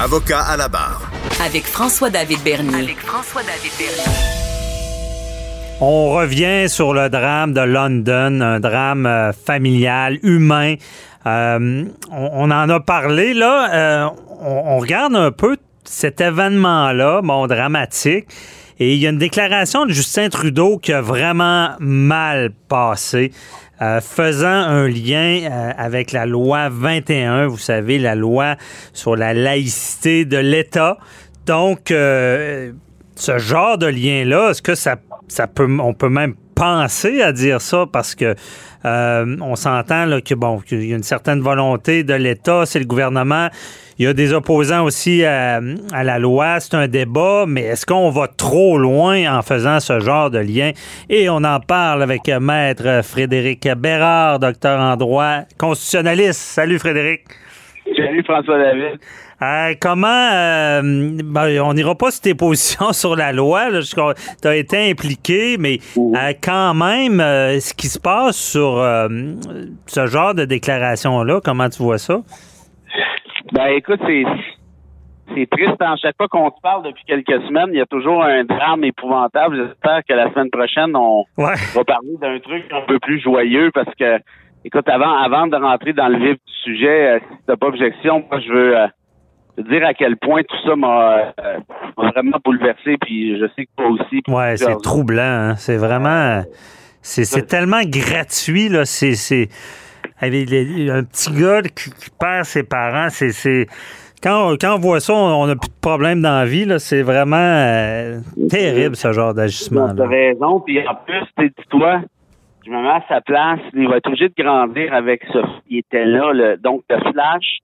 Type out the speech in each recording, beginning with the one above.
Avocat à la barre. Avec François-David Bernier. Avec François-David Bernier. On revient sur le drame de London, un drame euh, familial, humain. Euh, on, on en a parlé, là. Euh, on, on regarde un peu cet événement-là, bon, dramatique. Et il y a une déclaration de Justin Trudeau qui a vraiment mal passé, euh, faisant un lien euh, avec la loi 21, vous savez, la loi sur la laïcité de l'État. Donc, euh, ce genre de lien-là, est-ce que ça, ça peut, on peut même penser à dire ça? Parce que euh, on s'entend là, que bon, qu'il y a une certaine volonté de l'État, c'est le gouvernement. Il y a des opposants aussi à, à la loi, c'est un débat, mais est-ce qu'on va trop loin en faisant ce genre de lien? Et on en parle avec Maître Frédéric Bérard, docteur en droit constitutionnaliste. Salut Frédéric. Salut François David. Euh, comment euh, ben, on n'ira pas sur tes positions sur la loi, tu as été impliqué, mais euh, quand même, euh, ce qui se passe sur euh, ce genre de déclaration-là, comment tu vois ça? Ben écoute, c'est c'est triste. À chaque fois qu'on se parle depuis quelques semaines, il y a toujours un drame épouvantable. J'espère que la semaine prochaine, on Ouais. va parler d'un truc un peu plus joyeux parce que, écoute, avant, avant de rentrer dans le vif du sujet, euh, si t'as pas objection, moi je veux euh, te dire à quel point tout ça m'a euh, m'a vraiment bouleversé. Puis je sais que toi aussi. Ouais, c'est troublant. hein. C'est vraiment. C'est c'est tellement gratuit, là. C'est. C'est- avec les- un petit gars qui, qui perd ses parents, c'est. c'est- Quand, on- quand on voit ça, on n'a plus de problème dans la vie, là. C'est vraiment euh, terrible, ce genre d'agissement. T'as raison. Puis en plus, tu dis-toi, je me mets à sa place. Il va être obligé de grandir avec ce qui était là. Le, donc, le flash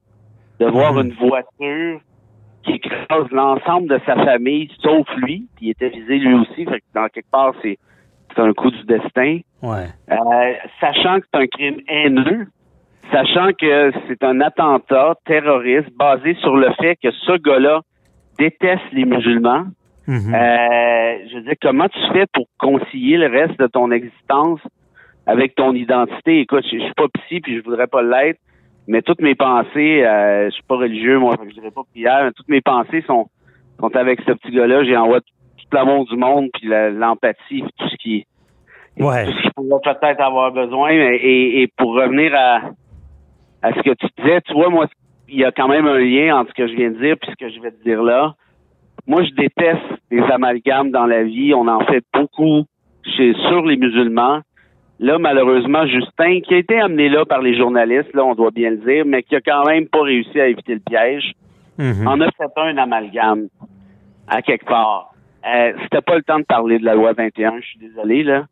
de voir Mhm. une voiture qui écrase l'ensemble de sa famille, sauf lui. Puis il était visé lui aussi. Fait que dans quelque part, c'est c'est un coup du destin. Ouais. Euh, sachant que c'est un crime haineux, sachant que c'est un attentat terroriste basé sur le fait que ce gars-là déteste les musulmans. Mhm. Euh, je veux dire, comment tu fais pour concilier le reste de ton existence avec ton identité? Écoute, je, je suis pas psy puis je voudrais pas l'être, mais toutes mes pensées, euh, je suis pas religieux, moi, je dirais pas prière, mais toutes mes pensées sont, sont avec ce petit gars-là. J'ai envoyé tout l'amour du monde puis l'empathie, puis tout ce qui Ouais. ce qu'il pourrait peut-être avoir besoin. mais- Et, et pour revenir à, à ce que tu disais, tu vois, moi, il y a quand même un lien entre ce que je viens de dire et ce que je vais te dire là. Moi, je déteste les amalgames dans la vie. On en fait beaucoup chez, sur les musulmans. Là, malheureusement, Justin, qui a été amené là par les journalistes, là, on doit bien le dire, mais qui a quand même pas réussi à éviter le piège, Mhm. en a fait un amalgame à quelque part. Euh, C'était pas le temps de parler de la loi 21, je suis désolé, là.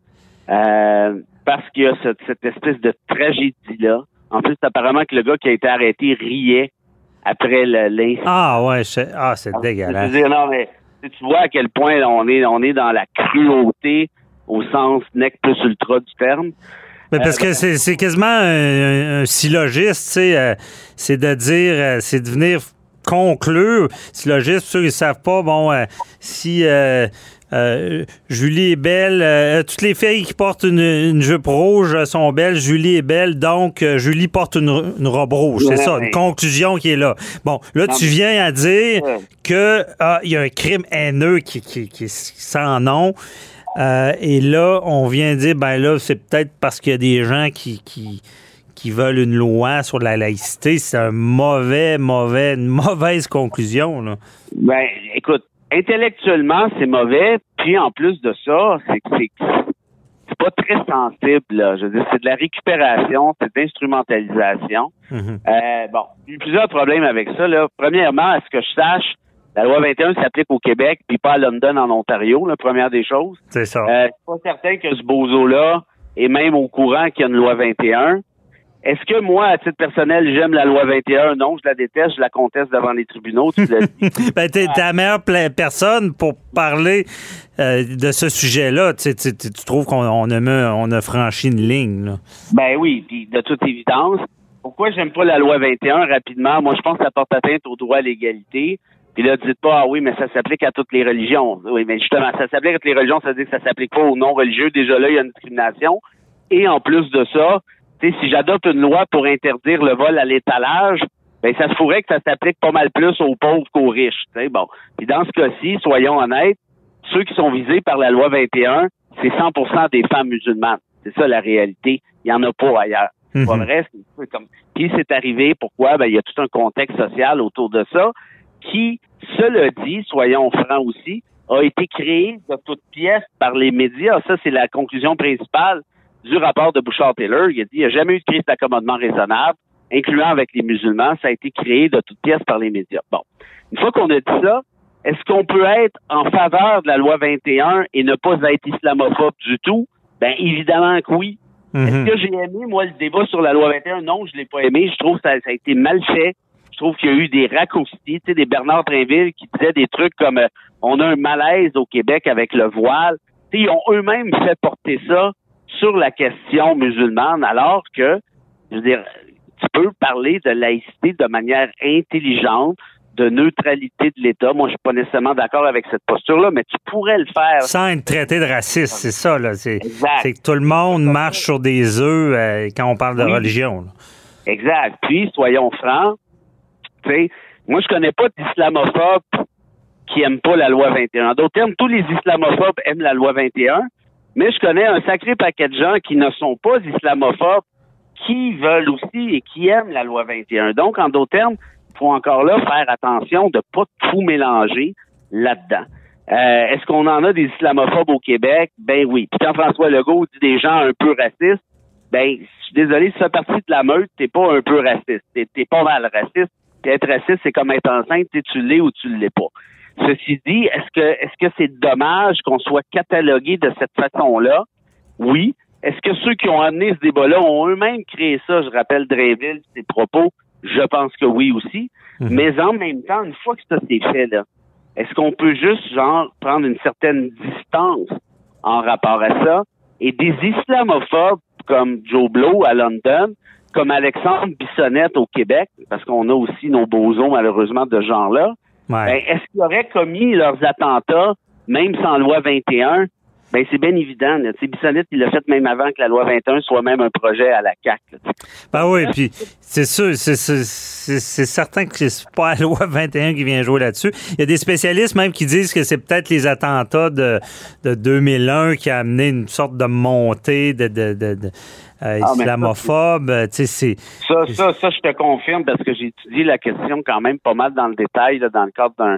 Euh, parce qu'il y a cette, cette espèce de tragédie-là. En plus, apparemment que le gars qui a été arrêté riait après l'incident. Ah, ouais. c'est- Ah, c'est dégueulasse. dire, non, mais tu vois à quel point on est, on est dans la cruauté au sens nec plus ultra du terme. Mais parce Euh, que c'est quasiment un, un syllogiste, euh, c'est de dire, euh, c'est de venir conclure. Syllogiste, ceux qui ne savent pas, bon, euh, si euh, Julie est belle, euh, toutes les filles qui portent une, une jupe rouge sont belles, Julie est belle, donc euh, Julie porte une, une robe rouge. C'est ça, une conclusion qui est là. Bon, là, Non, tu mais- viens à dire Ouais. que ah, il y a un crime haineux qui, qui, qui, sans nom. Et là, on vient dire, ben là, c'est peut-être parce qu'il y a des gens qui, qui, qui veulent une loi sur la laïcité. C'est un mauvais, mauvais, une mauvaise conclusion. Là. Ben, écoute, intellectuellement, c'est mauvais. Puis en plus de ça, c'est que c'est pas très sensible. Là. Je veux dire, c'est de la récupération, c'est de l'instrumentalisation. Mhm. Euh, bon, il y a eu plusieurs problèmes avec ça. Là. Premièrement, à ce que je sache, la loi 21 s'applique au Québec, puis pas à London, en Ontario, la première des choses. C'est ça. Euh, c'est pas certain que ce bozo-là est même au courant qu'il y a une loi 21. Est-ce que moi, à titre personnel, j'aime la loi 21? Non, je la déteste, je la conteste devant les tribunaux. Tu l'as dit. ben, t'es la meilleure personne pour parler euh, de ce sujet-là. Tu, tu, tu, trouves qu'on on a, on a franchi une ligne? Là. Ben oui, puis de toute évidence. Pourquoi j'aime pas la loi 21 rapidement? Moi, je pense que ça porte atteinte au droit à l'égalité. Puis là, dites pas, ah oui, mais ça s'applique à toutes les religions. Oui, mais justement, ça s'applique à toutes les religions, ça veut dire que ça s'applique pas aux non-religieux. Déjà là, il y a une discrimination. Et en plus de ça, si j'adopte une loi pour interdire le vol à l'étalage, ben ça se pourrait que ça s'applique pas mal plus aux pauvres qu'aux riches. Bon. Puis dans ce cas-ci, soyons honnêtes, ceux qui sont visés par la loi 21, c'est 100% des femmes musulmanes. C'est ça la réalité. Il y en a pas ailleurs. C'est pas mhm. vrai. C'est comme. Puis c'est arrivé. Pourquoi? Ben il y a tout un contexte social autour de ça qui, cela dit, soyons francs aussi, a été créé de toutes pièces par les médias. Ça, c'est la conclusion principale du rapport de Bouchard-Taylor. Il a dit qu'il n'y a jamais eu de crise d'accommodement raisonnable, incluant avec les musulmans. Ça a été créé de toutes pièces par les médias. Bon. Une fois qu'on a dit ça, est-ce qu'on peut être en faveur de la loi 21 et ne pas être islamophobe du tout? Ben évidemment que oui. Mhm. Est-ce que j'ai aimé, moi, le débat sur la loi 21? Non, je l'ai pas aimé. Je trouve que ça, ça a été mal fait. Je trouve qu'il y a eu des raccourcis, tu sais, des Bernard Trinville qui disaient des trucs comme euh, on a un malaise au Québec avec le voile. sais, ils ont eux-mêmes fait porter ça sur la question musulmane, alors que, je veux dire, tu peux parler de laïcité de manière intelligente, de neutralité de l'État. Moi, je suis pas nécessairement d'accord avec cette posture-là, mais tu pourrais le faire. Sans être traité de raciste, c'est ça, là. C'est, que tout le monde marche sur des œufs euh, quand on parle de religion. Exact. Puis, soyons francs, tu sais, moi, je connais pas d'islamophobes qui aiment pas la loi 21. En d'autres termes, tous les islamophobes aiment la loi 21, mais je connais un sacré paquet de gens qui ne sont pas islamophobes, qui veulent aussi et qui aiment la loi 21. Donc, en d'autres termes, il faut encore là faire attention de pas tout mélanger là-dedans. Euh, est-ce qu'on en a des islamophobes au Québec? Ben oui. Puis quand François Legault dit des gens un peu racistes, ben, je suis désolé, si tu fais partie de la meute, t'es pas un peu raciste. T'es, t'es pas mal raciste. Puis être raciste, c'est comme être enceinte, tu l'es ou tu l'es pas. Ceci dit, est-ce que est-ce que c'est dommage qu'on soit catalogué de cette façon-là? Oui. Est-ce que ceux qui ont amené ce débat-là ont eux-mêmes créé ça? Je rappelle Dreyville, ses propos. Je pense que oui aussi. Mhm. Mais en même temps, une fois que ça s'est fait, là, est-ce qu'on peut juste, genre, prendre une certaine distance en rapport à ça? Et des islamophobes comme Joe Blow à London, comme Alexandre Bissonnette au Québec, parce qu'on a aussi nos bosons, malheureusement, de genre-là, ben, est-ce qu'ils auraient commis leurs attentats, même sans loi 21? Ben, c'est bien évident. Tu Bissonnette, il l'a fait même avant que la loi 21 soit même un projet à la CAC. Ben oui, puis c'est sûr, c'est certain que c'est pas la loi 21 qui vient jouer là-dessus. Il y a des spécialistes même qui disent que c'est peut-être les attentats de, de 2001 qui a amené une sorte de montée de, de, de euh, ah, islamophobe. Ça, ça, ça, je te confirme parce que j'ai étudié la question quand même pas mal dans le détail dans le cadre d'un,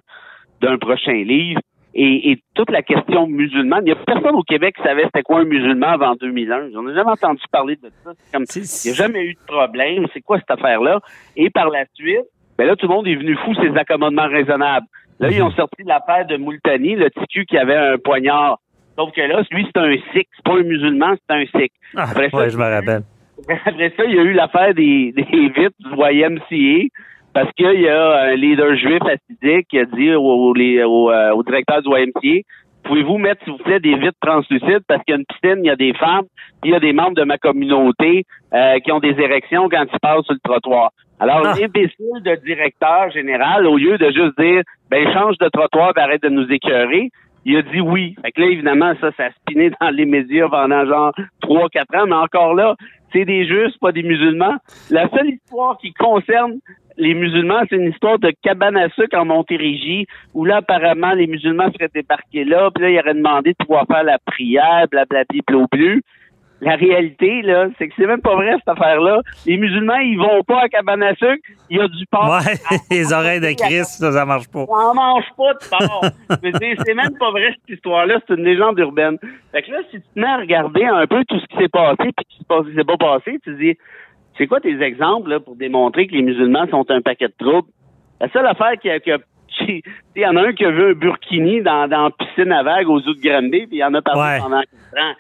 d'un prochain livre. Et, toute la question musulmane, il n'y a personne au Québec qui savait c'était quoi un musulman avant 2001. J'en ai jamais entendu parler de ça. comme il n'y a jamais eu de problème. C'est quoi cette affaire-là? Et par la suite, ben là, tout le monde est venu fou ces accommodements raisonnables. Là, ils ont sorti l'affaire de Moultani, le ticu qui avait un poignard Sauf que là, lui, c'est un sikh. C'est pas un musulman, c'est un sikh. Ah, après ça, je me rappelle. Après ça, il y a eu l'affaire des, des vitres du YMCA parce qu'il y a un leader juif assidique qui a dit au, au, euh, au, directeur du YMCA pouvez-vous mettre, s'il vous plaît, des vitres translucides parce qu'il y a une piscine, il y a des femmes, il y a des membres de ma communauté euh, qui ont des érections quand ils passent sur le trottoir. Alors, ah. l'imbécile de directeur général, au lieu de juste dire, ben, change de trottoir, arrête de nous écœurer, il a dit oui. Fait que là, évidemment, ça, ça a spiné dans les médias pendant genre trois, quatre ans, mais encore là, c'est des Justes, pas des musulmans. La seule histoire qui concerne les musulmans, c'est une histoire de cabane à sucre en Montérégie, où là, apparemment, les musulmans seraient débarqués là, puis là, ils auraient demandé de pouvoir faire la prière, blablabla, bleu la réalité, là, c'est que c'est même pas vrai, cette affaire-là. Les musulmans, ils vont pas à cabane à sucre, il y a du porc. Ouais, les oreilles de Christ, ça, ça marche pas. On mange pas de porc. c'est même pas vrai, cette histoire-là, c'est une légende urbaine. Fait que là, si tu te mets à regarder un peu tout ce qui s'est passé, puis qui s'est pas passé, tu dis, c'est quoi tes exemples, là, pour démontrer que les musulmans sont un paquet de troubles? La seule affaire qui a, qui il y en a un qui a vu un burkini dans, dans piscine à vagues aux eaux de Granby, puis il y en a parlé pendant 4 ans.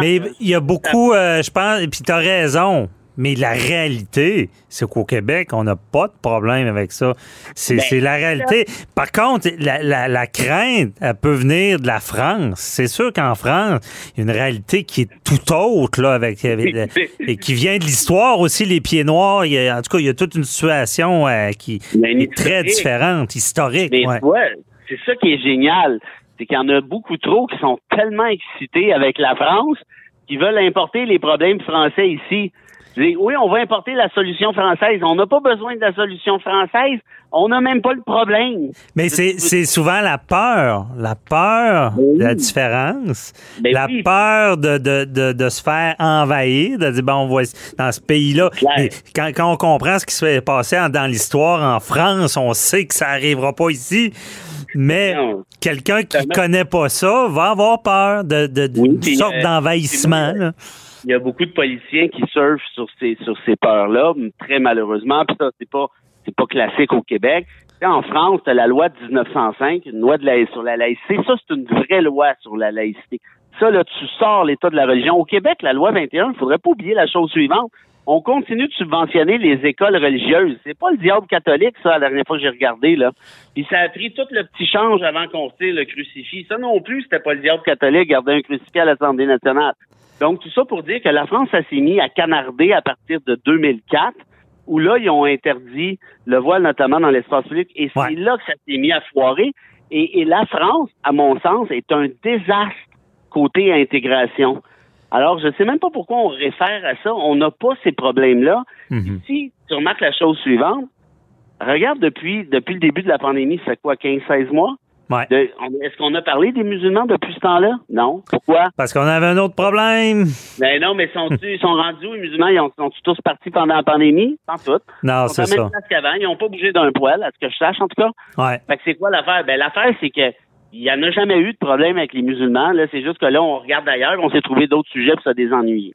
Mais il y a beaucoup, euh, je pense, et puis tu as raison. Mais la réalité, c'est qu'au Québec, on n'a pas de problème avec ça. C'est Ben, la réalité. Par contre, la, la- la crainte, elle peut venir de la France. C'est sûr qu'en France, il y a une réalité qui est tout autre, là, avec, avec- et qui vient de l'histoire aussi, les pieds noirs. Il y a- en tout cas, il y a toute une situation euh, qui une est très différente, historique. Ouais, c'est ça qui est génial. C'est qu'il y en a beaucoup trop qui sont tellement excités avec la France qui veulent importer les problèmes français ici. Oui, on va importer la solution française. On n'a pas besoin de la solution française. On n'a même pas le problème. Mais c'est c'est souvent la peur, la peur Oui. de la différence, Ben la oui. peur de, de, de, de se faire envahir, de dire, bon, on va dans ce pays-là. Quand, quand on comprend ce qui se fait passer dans l'histoire en France, on sait que ça arrivera pas ici. Mais quelqu'un qui connaît pas ça va avoir peur de, de, Oui, sorte euh, d'envahissement. là. Il y a beaucoup de politiciens qui surfent sur ces sur ces peurs-là, très malheureusement. Puis ça, c'est pas c'est pas classique au Québec. En France, t'as la loi de 1905, une loi de la, sur la laïcité. Ça, c'est une vraie loi sur la laïcité. Ça, là, tu sors l'état de la religion. Au Québec, la loi 21, il faudrait pas oublier la chose suivante. On continue de subventionner les écoles religieuses. C'est pas le diable catholique, ça, la dernière fois que j'ai regardé, là. Puis ça a pris tout le petit change avant qu'on tire le crucifix. Ça non plus, c'était pas le diable catholique, garder un crucifix à l'Assemblée nationale. Donc, tout ça pour dire que la France, ça s'est mis à canarder à partir de 2004, où là, ils ont interdit le voile, notamment dans l'espace public, et c'est là que ça s'est mis à foirer. Et, et la France, à mon sens, est un désastre côté intégration. Alors, je sais même pas pourquoi on réfère à ça. On n'a pas ces problèmes-là. Mhm. Si tu remarques la chose suivante, regarde depuis, depuis le début de la pandémie, ça fait quoi, 15-16 mois? Ouais. Est-ce qu'on a parlé des musulmans depuis ce temps-là? Non. Pourquoi? Parce qu'on avait un autre problème. Ben non, mais sont ils sont rendus où, les musulmans? Ils ont- sont tous partis pendant la pandémie? Sans tout. Non, Ils c'est ça. Ils n'ont pas bougé d'un poil, à ce que je sache, en tout cas. Ouais. Fait que c'est quoi l'affaire? Ben, l'affaire, c'est que il y en a jamais eu de problème avec les musulmans. Là, c'est juste que là, on regarde ailleurs, on s'est trouvé d'autres sujets pour se désennuyer.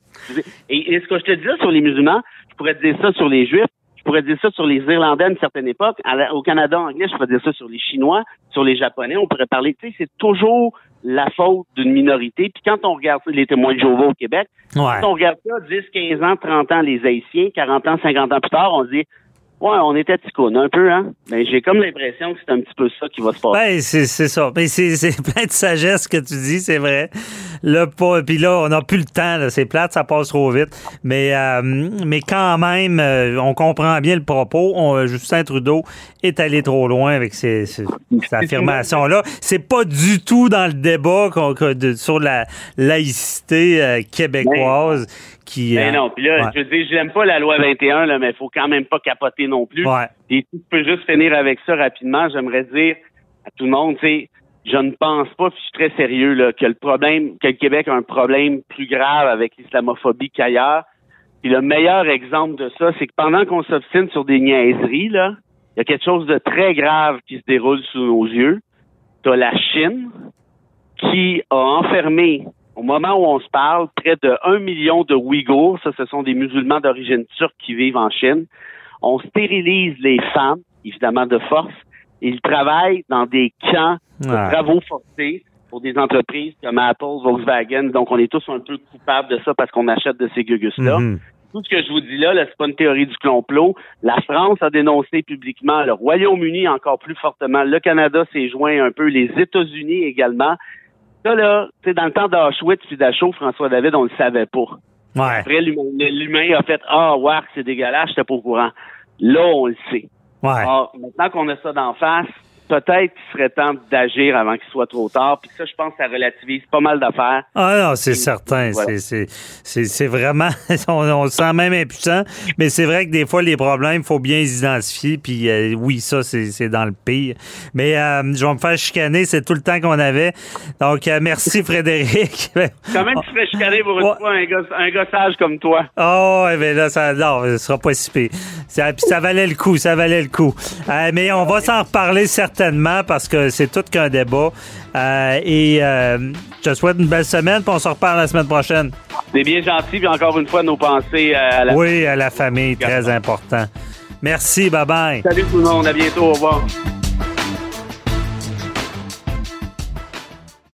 Et, et ce que je te dis là sur les musulmans, je pourrais te dire ça sur les juifs, je pourrais te dire ça sur les Irlandais à une certaine époque. La- au Canada anglais, je pourrais dire ça sur les Chinois, sur les Japonais. On pourrait parler, tu sais, c'est toujours la faute d'une minorité. Puis quand on regarde les témoins de Jéhovah au Québec, Ouais. quand on regarde ça, 10, 15 ans, 30 ans, les Haïtiens, 40 ans, 50 ans plus tard, on se dit, ouais, on était ticoun un peu, hein. Mais j'ai comme l'impression que c'est un petit peu ça qui va se passer. Ben, c'est c'est ça. Mais c'est c'est plein de sagesse que tu dis, c'est vrai. Là, pas, puis là, on n'a plus le temps. là. C'est plate, ça passe trop vite. Mais, euh, mais quand même, euh, on comprend bien le propos. On- Justin Trudeau est allé trop loin avec ces, ces- cette affirmation-là. C'est pas du tout dans le débat qu'on- que de- sur la laïcité euh, québécoise qui. Ben euh, non, puis là, ouais. je veux dire, j'aime pas la loi 21, là, mais il faut quand même pas capoter non plus. Ouais. Et si tu peux juste finir avec ça rapidement, j'aimerais dire à tout le monde, tu sais, je ne pense pas, puis je suis très sérieux, là, que le problème, que le Québec a un problème plus grave avec l'islamophobie qu'ailleurs. Puis le meilleur exemple de ça, c'est que pendant qu'on s'obstine sur des niaiseries, là, il y a quelque chose de très grave qui se déroule sous nos yeux. T'as la Chine qui a enfermé, au moment où on se parle, près de 1 million de Ouïghours. Ça, ce sont des musulmans d'origine turque qui vivent en Chine. On stérilise les femmes, évidemment de force. Ils travaillent dans des camps de travaux forcés pour des entreprises comme Apple, Volkswagen. Donc, on est tous un peu coupables de ça parce qu'on achète de ces gugus-là. Mhm. Tout ce que je vous dis là, là c'est pas une théorie du complot. La France a dénoncé publiquement, le Royaume-Uni encore plus fortement, le Canada s'est joint un peu, les États-Unis également. Ça, là, tu sais, dans le temps d'Auschwitz puis François David, on le savait pas. Ouais. Après, l'humain a fait Ah, wow, c'est dégueulasse, j'étais pas au courant. Là, on le sait. Ouais. Ah, maintenant qu'on a ça d'en face, peut-être qu'il serait temps d'agir avant qu'il soit trop tard. Puis ça, je pense que ça relativise pas mal d'affaires. Ah non, c'est certain. Voilà. C'est- C'est c'est- c'est vraiment. On, on se sent même impuissant. Mais c'est vrai que des fois, les problèmes, il faut bien les identifier. Puis euh, oui, ça, c'est c'est dans le pire. Mais euh, je vais me faire chicaner. C'est tout le temps qu'on avait. Donc, euh, merci, Frédéric. Quand même, tu ferais chicaner pour une fois un, gosse- un gossage comme toi. Oh, mais là, ça, non, ce sera pas si pire. Ça, puis ça valait le coup, ça valait le coup. Euh, mais on va s'en reparler certainement parce que c'est tout qu'un débat. Euh, et euh, je te souhaite une belle semaine, puis on se reparle la semaine prochaine. C'est bien gentil, puis encore une fois, nos pensées euh, à la... Oui, à la famille, très important. Merci, bye bye. Salut tout le monde, à bientôt, au revoir.